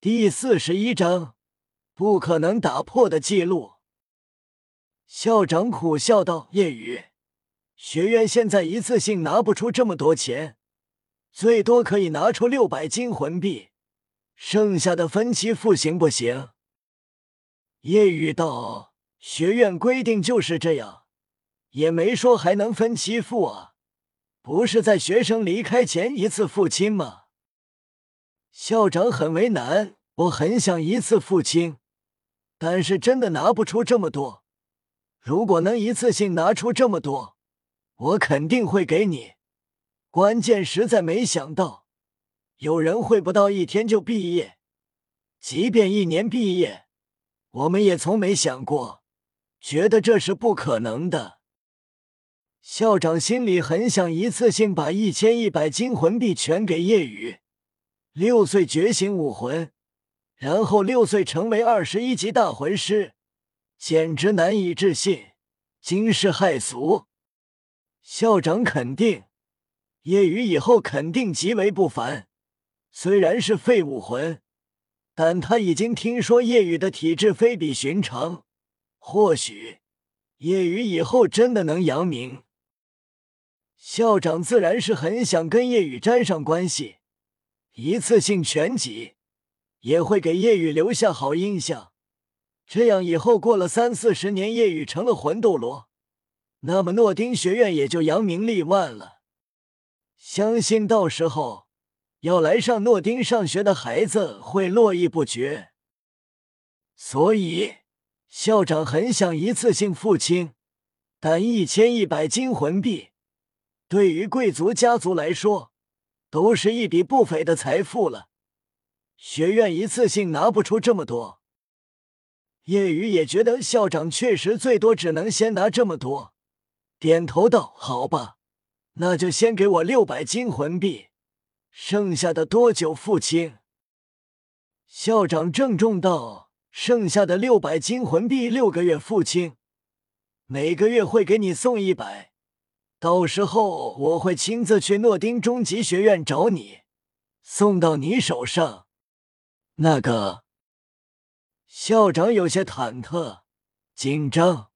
第四十一章，不可能打破的记录。校长苦笑道：“叶雨，学院现在一次性拿不出这么多钱，最多可以拿出六百金魂币，剩下的分期付行不行？”叶雨道：“学院规定就是这样，也没说还能分期付啊，不是在学生离开前一次付清吗？”校长很为难，我很想一次付清，但是真的拿不出这么多。如果能一次性拿出这么多，我肯定会给你。关键实在没想到，有人会不到一天就毕业，即便一年毕业，我们也从没想过，觉得这是不可能的。校长心里很想一次性把一千一百金魂币全给叶雨。六岁觉醒武魂，然后六岁成为二十一级大魂师，简直难以置信，惊世骇俗。校长肯定，叶雨以后肯定极为不凡。虽然是废武魂，但他已经听说叶雨的体质非比寻常，或许叶雨以后真的能扬名。校长自然是很想跟叶雨沾上关系。一次性全集也会给叶雨留下好印象，这样以后过了三四十年，叶雨成了魂斗罗，那么诺丁学院也就扬名立万了。相信到时候要来上诺丁上学的孩子会络绎不绝。所以校长很想一次性付清，但一千一百金魂币对于贵族家族来说。都是一笔不菲的财富了，学院一次性拿不出这么多。叶雨也觉得校长确实最多只能先拿这么多，点头道：“好吧，那就先给我六百金魂币，剩下的多久付清？”校长郑重道：“剩下的六百金魂币六个月付清，每个月会给你送一百。”到时候我会亲自去诺丁终极学院找你，送到你手上。那个校长有些忐忑、紧张、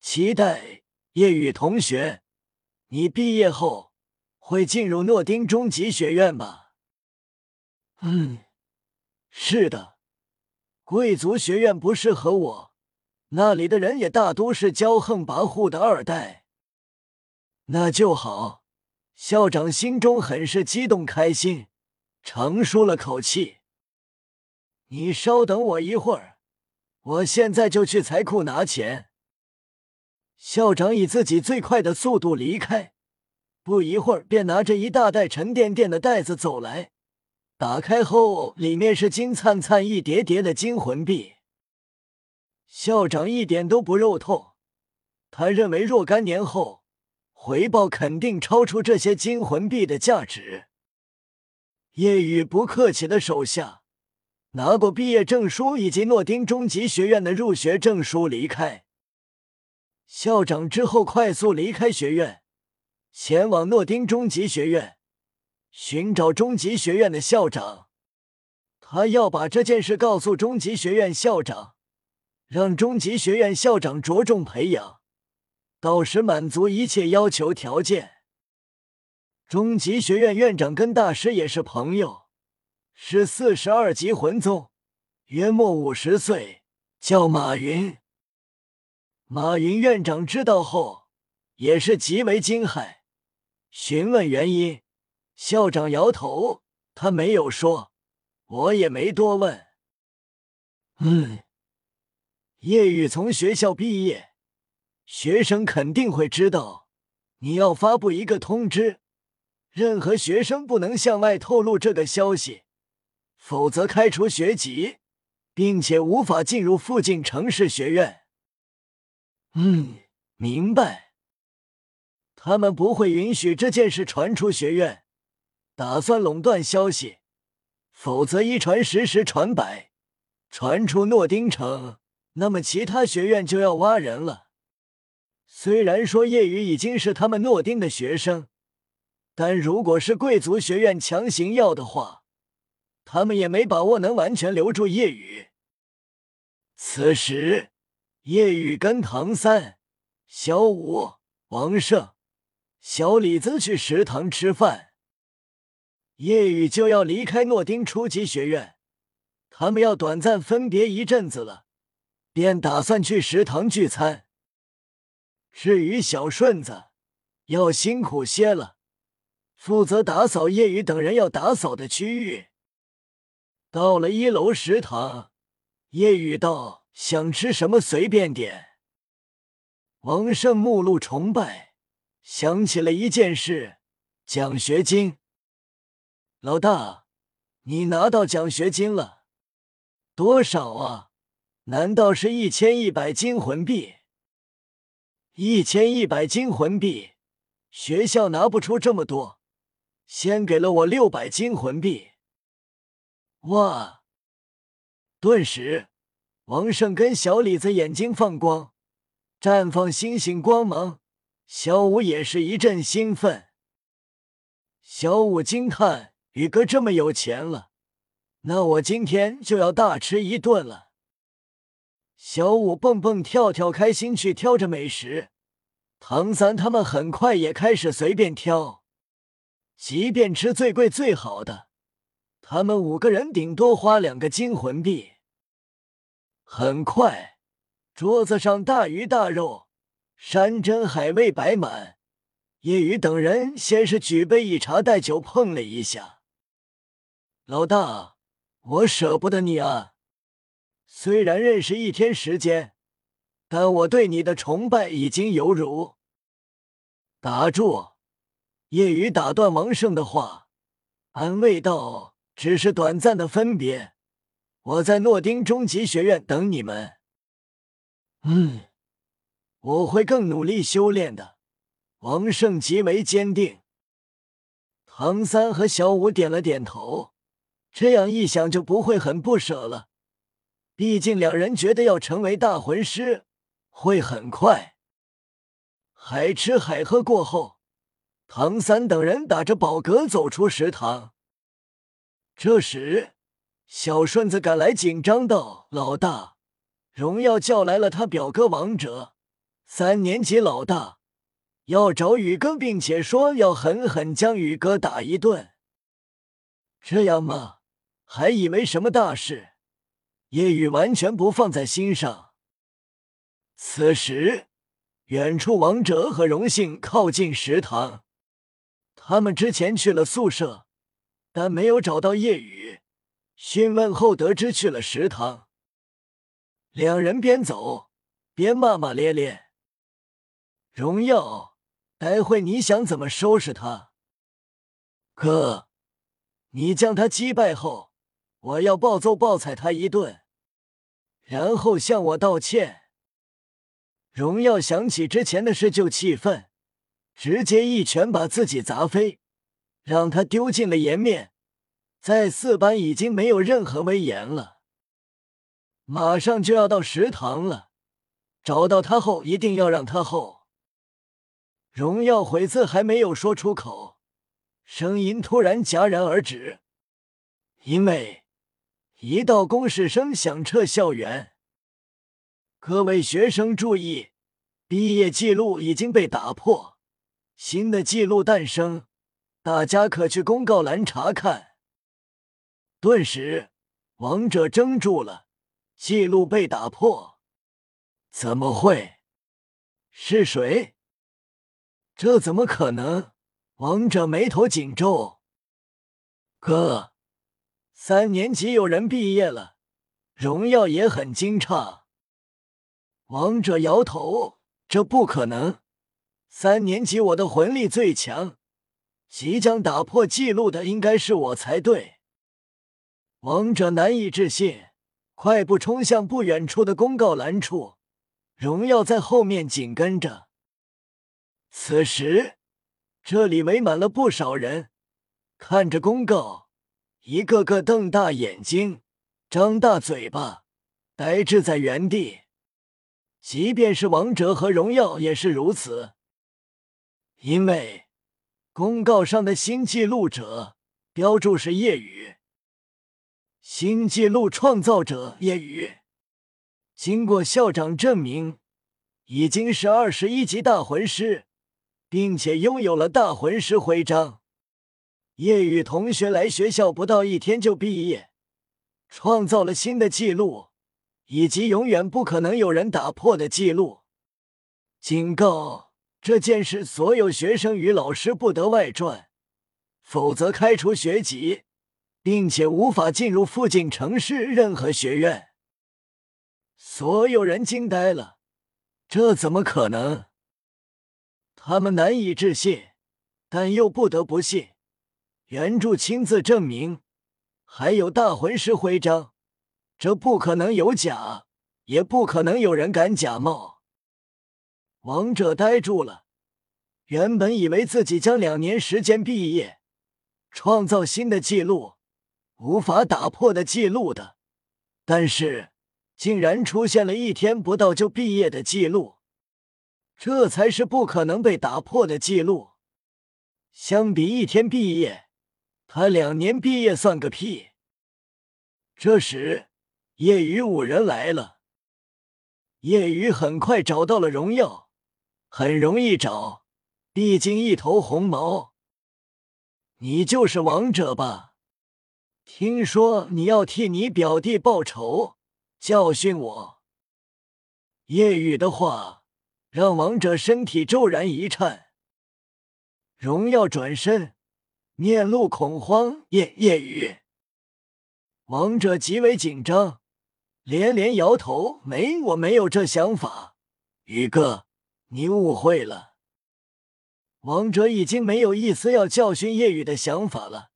期待。叶雨同学，你毕业后会进入诺丁终极学院吧？嗯，是的。贵族学院不适合我，那里的人也大多是骄横跋扈的二代。那就好，校长心中很是激动开心，长舒了口气。你稍等我一会儿，我现在就去财库拿钱。校长以自己最快的速度离开，不一会儿便拿着一大袋沉甸甸的袋子走来。打开后，里面是金灿灿一叠叠的金魂币。校长一点都不肉痛，他认为若干年后。回报肯定超出这些金魂币的价值。夜雨不客气的手下拿过毕业证书以及诺丁终极学院的入学证书离开。校长之后快速离开学院，前往诺丁终极学院寻找终极学院的校长。他要把这件事告诉终极学院校长，让终极学院校长着重培养。到时满足一切要求条件。终极学院院长跟大师也是朋友，是四十二级魂宗，约莫五十岁，叫马云。马云院长知道后也是极为惊骇，询问原因，校长摇头，他没有说，我也没多问。嗯，叶雨从学校毕业。学生肯定会知道，你要发布一个通知，任何学生不能向外透露这个消息，否则开除学籍，并且无法进入附近城市学院。嗯，明白。他们不会允许这件事传出学院，打算垄断消息，否则一传十，十传百，传出诺丁城，那么其他学院就要挖人了。虽然说叶雨已经是他们诺丁的学生，但如果是贵族学院强行要的话，他们也没把握能完全留住叶雨。此时，夜雨跟唐三、小五、王胜、小李子去食堂吃饭。夜雨就要离开诺丁初级学院，他们要短暂分别一阵子了，便打算去食堂聚餐。至于小顺子，要辛苦些了，负责打扫叶雨等人要打扫的区域。到了一楼食堂，叶雨道：“想吃什么随便点。”王胜目露崇拜，想起了一件事：奖学金。老大，你拿到奖学金了？多少啊？难道是一千一百金魂币？一千一百金魂币，学校拿不出这么多，先给了我六百金魂币。哇！顿时，王胜跟小李子眼睛放光，绽放星星光芒。小五也是一阵兴奋。小五惊叹：“宇哥这么有钱了，那我今天就要大吃一顿了。”小五蹦蹦跳跳，开心去挑着美食。唐三他们很快也开始随便挑，即便吃最贵最好的，他们五个人顶多花两个金魂币。很快，桌子上大鱼大肉、山珍海味摆满。叶雨等人先是举杯以茶代酒碰了一下。老大，我舍不得你啊。虽然认识一天时间，但我对你的崇拜已经犹如……打住！夜雨打断王胜的话，安慰道：“只是短暂的分别，我在诺丁中级学院等你们。嗯，我会更努力修炼的。”王胜极为坚定。唐三和小五点了点头，这样一想就不会很不舍了。毕竟两人觉得要成为大魂师会很快。海吃海喝过后，唐三等人打着饱嗝走出食堂。这时，小顺子赶来，紧张道：“老大，荣耀叫来了他表哥王者，三年级老大，要找宇哥，并且说要狠狠将宇哥打一顿。这样吗？还以为什么大事。”叶雨完全不放在心上。此时，远处王哲和荣幸靠近食堂，他们之前去了宿舍，但没有找到叶雨。询问后得知去了食堂，两人边走边骂骂咧咧。荣耀，待会你想怎么收拾他？哥，你将他击败后。我要暴揍暴踩他一顿，然后向我道歉。荣耀想起之前的事就气愤，直接一拳把自己砸飞，让他丢尽了颜面，在四班已经没有任何威严了。马上就要到食堂了，找到他后一定要让他后。荣耀悔字还没有说出口，声音突然戛然而止，因为。一道公示声响彻校园，各位学生注意，毕业记录已经被打破，新的记录诞生，大家可去公告栏查看。顿时，王者怔住了，记录被打破，怎么会？是谁？这怎么可能？王者眉头紧皱，哥。三年级有人毕业了，荣耀也很惊诧。王者摇头，这不可能。三年级我的魂力最强，即将打破记录的应该是我才对。王者难以置信，快步冲向不远处的公告栏处，荣耀在后面紧跟着。此时，这里围满了不少人，看着公告。一个个瞪大眼睛，张大嘴巴，呆滞在原地。即便是王者和荣耀也是如此，因为公告上的新记录者标注是夜雨。新纪录创造者夜雨，经过校长证明，已经是二十一级大魂师，并且拥有了大魂师徽章。叶雨同学来学校不到一天就毕业，创造了新的纪录，以及永远不可能有人打破的记录。警告：这件事所有学生与老师不得外传，否则开除学籍。并且无法进入附近城市任何学院。所有人惊呆了，这怎么可能？他们难以置信，但又不得不信。原著亲自证明，还有大魂师徽章，这不可能有假，也不可能有人敢假冒。王者呆住了，原本以为自己将两年时间毕业，创造新的记录。无法打破的记录的，但是竟然出现了一天不到就毕业的记录，这才是不可能被打破的记录。相比一天毕业，他两年毕业算个屁。这时，夜雨五人来了。夜雨很快找到了荣耀，很容易找，毕竟一头红毛。你就是王者吧？听说你要替你表弟报仇，教训我。夜雨的话让王者身体骤然一颤。荣耀转身，面露恐慌。叶叶雨，王者极为紧张，连连摇头：“没，我没有这想法。”宇哥，你误会了。王者已经没有一丝要教训叶雨的想法了。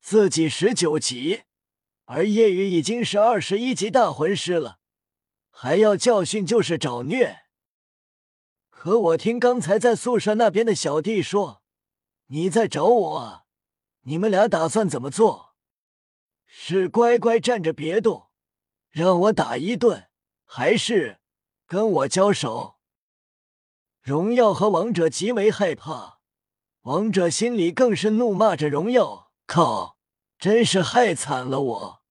自己十九级，而叶雨已经是二十一级大魂师了，还要教训就是找虐。可我听刚才在宿舍那边的小弟说，你在找我？你们俩打算怎么做？是乖乖站着别动，让我打一顿，还是跟我交手？荣耀和王者极为害怕，王者心里更是怒骂着荣耀：“靠！”真是害惨了我！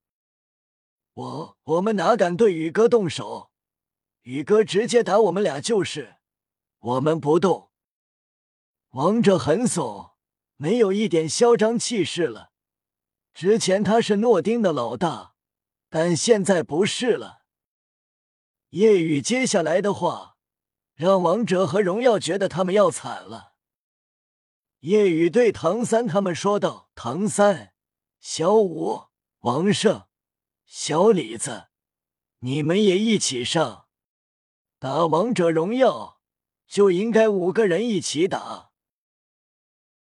我我们哪敢对宇哥动手？宇哥直接打我们俩就是，我们不动。王者很怂，没有一点嚣张气势了。之前他是诺丁的老大，但现在不是了。夜雨接下来的话，让王者和荣耀觉得他们要惨了。夜雨对唐三他们说道：“唐三。”小五、王胜、小李子，你们也一起上，打王者荣耀就应该五个人一起打。